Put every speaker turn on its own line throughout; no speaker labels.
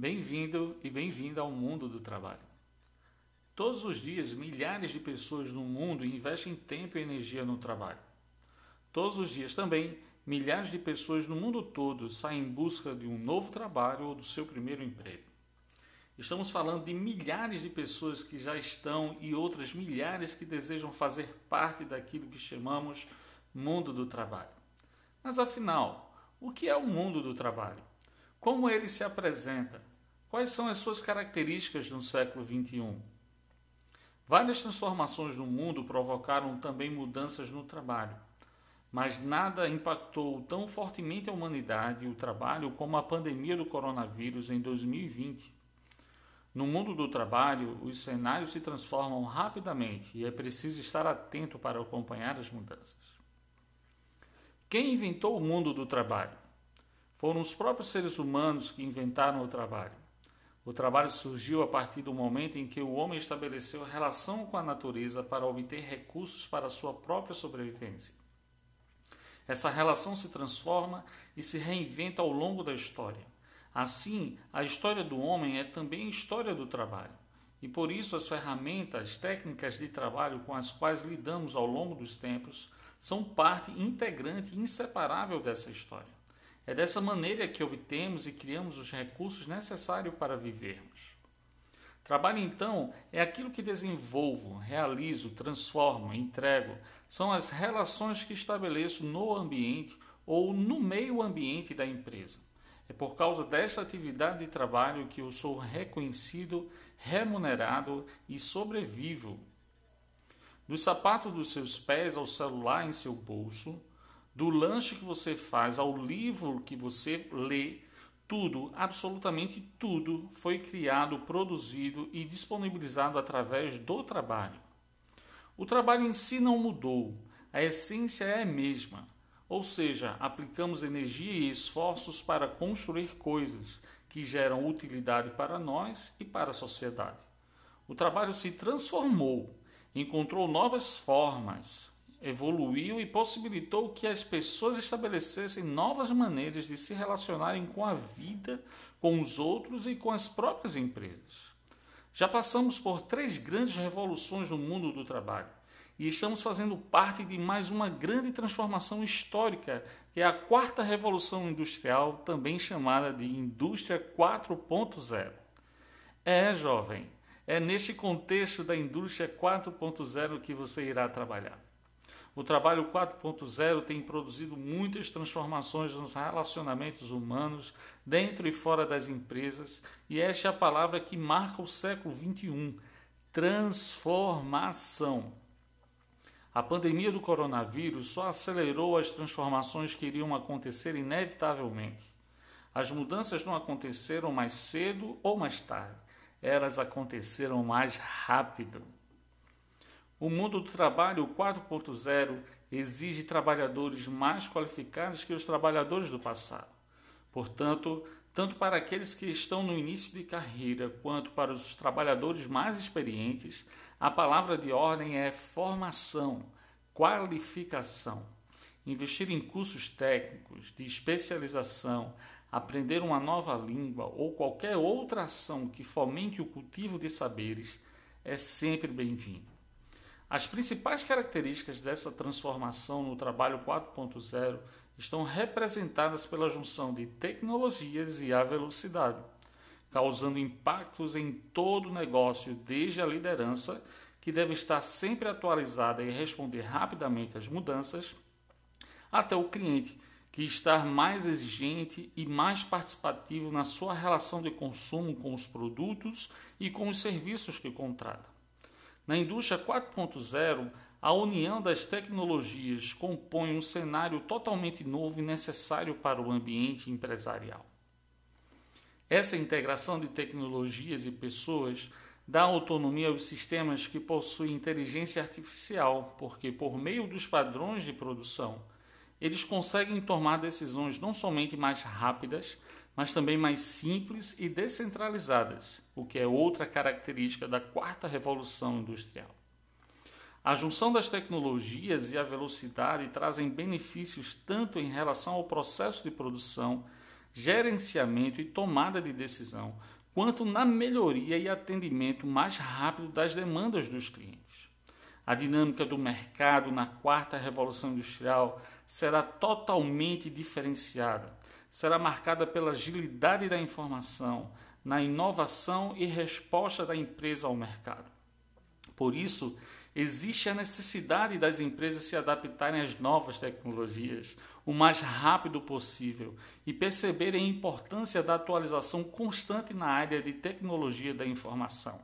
Bem-vindo e bem-vinda ao mundo do trabalho. Todos os dias, milhares de pessoas no mundo investem tempo e energia no trabalho. Todos os dias também, milhares de pessoas no mundo todo saem em busca de um novo trabalho ou do seu primeiro emprego. Estamos falando de milhares de pessoas que já estão e outras milhares que desejam fazer parte daquilo que chamamos mundo do trabalho. Mas afinal, o que é o mundo do trabalho? Como ele se apresenta? Quais são as suas características no século XXI? Várias transformações no mundo provocaram também mudanças no trabalho, mas nada impactou tão fortemente a humanidade e o trabalho como a pandemia do coronavírus em 2020. No mundo do trabalho, os cenários se transformam rapidamente e é preciso estar atento para acompanhar as mudanças. Quem inventou o mundo do trabalho? Foram os próprios seres humanos que inventaram o trabalho. O trabalho surgiu a partir do momento em que o homem estabeleceu relação com a natureza para obter recursos para sua própria sobrevivência. Essa relação se transforma e se reinventa ao longo da história. Assim, a história do homem é também a história do trabalho. E por isso as ferramentas, técnicas de trabalho com as quais lidamos ao longo dos tempos são parte integrante e inseparável dessa história. É dessa maneira que obtemos e criamos os recursos necessários para vivermos. Trabalho, então, é aquilo que desenvolvo, realizo, transformo, entrego. São as relações que estabeleço no ambiente ou no meio ambiente da empresa. É por causa desta atividade de trabalho que eu sou reconhecido, remunerado e sobrevivo. Do sapato dos seus pés ao celular em seu bolso, do lanche que você faz ao livro que você lê, tudo, absolutamente tudo, foi criado, produzido e disponibilizado através do trabalho. O trabalho em si não mudou, a essência é a mesma, ou seja, aplicamos energia e esforços para construir coisas que geram utilidade para nós e para a sociedade. O trabalho se transformou, encontrou novas formas, evoluiu e possibilitou que as pessoas estabelecessem novas maneiras de se relacionarem com a vida, com os outros e com as próprias empresas. Já passamos por três grandes revoluções no mundo do trabalho e estamos fazendo parte de mais uma grande transformação histórica, que é a quarta revolução industrial, também chamada de Indústria 4.0. É, jovem, é neste contexto da Indústria 4.0 que você irá trabalhar. O trabalho 4.0 tem produzido muitas transformações nos relacionamentos humanos, dentro e fora das empresas, e esta é a palavra que marca o século XXI: transformação. A pandemia do coronavírus só acelerou as transformações que iriam acontecer inevitavelmente. As mudanças não aconteceram mais cedo ou mais tarde, elas aconteceram mais rápido. O mundo do trabalho 4.0 exige trabalhadores mais qualificados que os trabalhadores do passado. Portanto, tanto para aqueles que estão no início de carreira quanto para os trabalhadores mais experientes, a palavra de ordem é formação, qualificação. Investir em cursos técnicos, de especialização, aprender uma nova língua ou qualquer outra ação que fomente o cultivo de saberes é sempre bem-vindo. As principais características dessa transformação no trabalho 4.0 estão representadas pela junção de tecnologias e a velocidade, causando impactos em todo o negócio, desde a liderança, que deve estar sempre atualizada e responder rapidamente às mudanças, até o cliente, que está mais exigente e mais participativo na sua relação de consumo com os produtos e com os serviços que contrata. Na indústria 4.0, a união das tecnologias compõe um cenário totalmente novo e necessário para o ambiente empresarial. Essa integração de tecnologias e pessoas dá autonomia aos sistemas que possuem inteligência artificial, porque, por meio dos padrões de produção, eles conseguem tomar decisões não somente mais rápidas, mas também mais simples e descentralizadas, o que é outra característica da quarta revolução industrial. A junção das tecnologias e a velocidade trazem benefícios tanto em relação ao processo de produção, gerenciamento e tomada de decisão, quanto na melhoria e atendimento mais rápido das demandas dos clientes. A dinâmica do mercado na quarta revolução industrial será totalmente diferenciada. Será marcada pela agilidade da informação, na inovação e resposta da empresa ao mercado. Por isso, existe a necessidade das empresas se adaptarem às novas tecnologias o mais rápido possível e perceberem a importância da atualização constante na área de tecnologia da informação.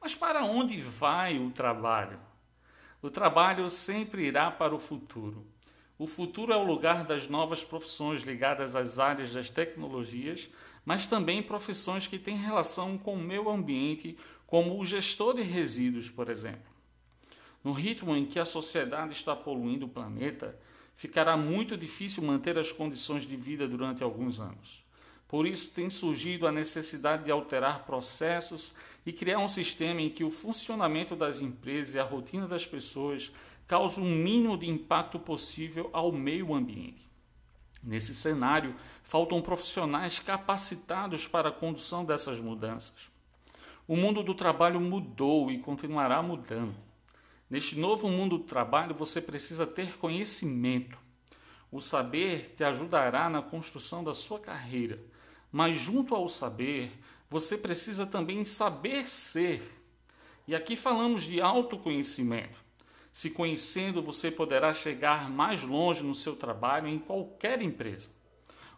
Mas para onde vai o trabalho? O trabalho sempre irá para o futuro. O futuro é o lugar das novas profissões ligadas às áreas das tecnologias, mas também profissões que têm relação com o meio ambiente, como o gestor de resíduos, por exemplo. No ritmo em que a sociedade está poluindo o planeta, ficará muito difícil manter as condições de vida durante alguns anos. Por isso, tem surgido a necessidade de alterar processos e criar um sistema em que o funcionamento das empresas e a rotina das pessoas cause o mínimo de impacto possível ao meio ambiente. Nesse cenário, faltam profissionais capacitados para a condução dessas mudanças. O mundo do trabalho mudou e continuará mudando. Neste novo mundo do trabalho, você precisa ter conhecimento. O saber te ajudará na construção da sua carreira mas junto ao saber, você precisa também saber ser. E aqui falamos de autoconhecimento. Se conhecendo, você poderá chegar mais longe no seu trabalho em qualquer empresa.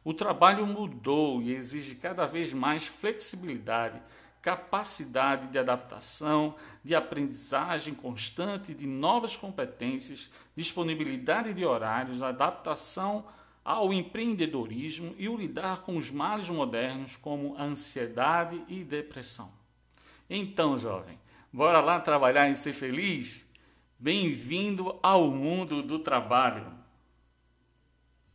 O trabalho mudou e exige cada vez mais flexibilidade, capacidade de adaptação, de aprendizagem constante de novas competências, disponibilidade de horários, adaptação ao empreendedorismo e o lidar com os males modernos como ansiedade e depressão. Então, jovem, bora lá trabalhar e ser feliz? Bem-vindo ao mundo do trabalho.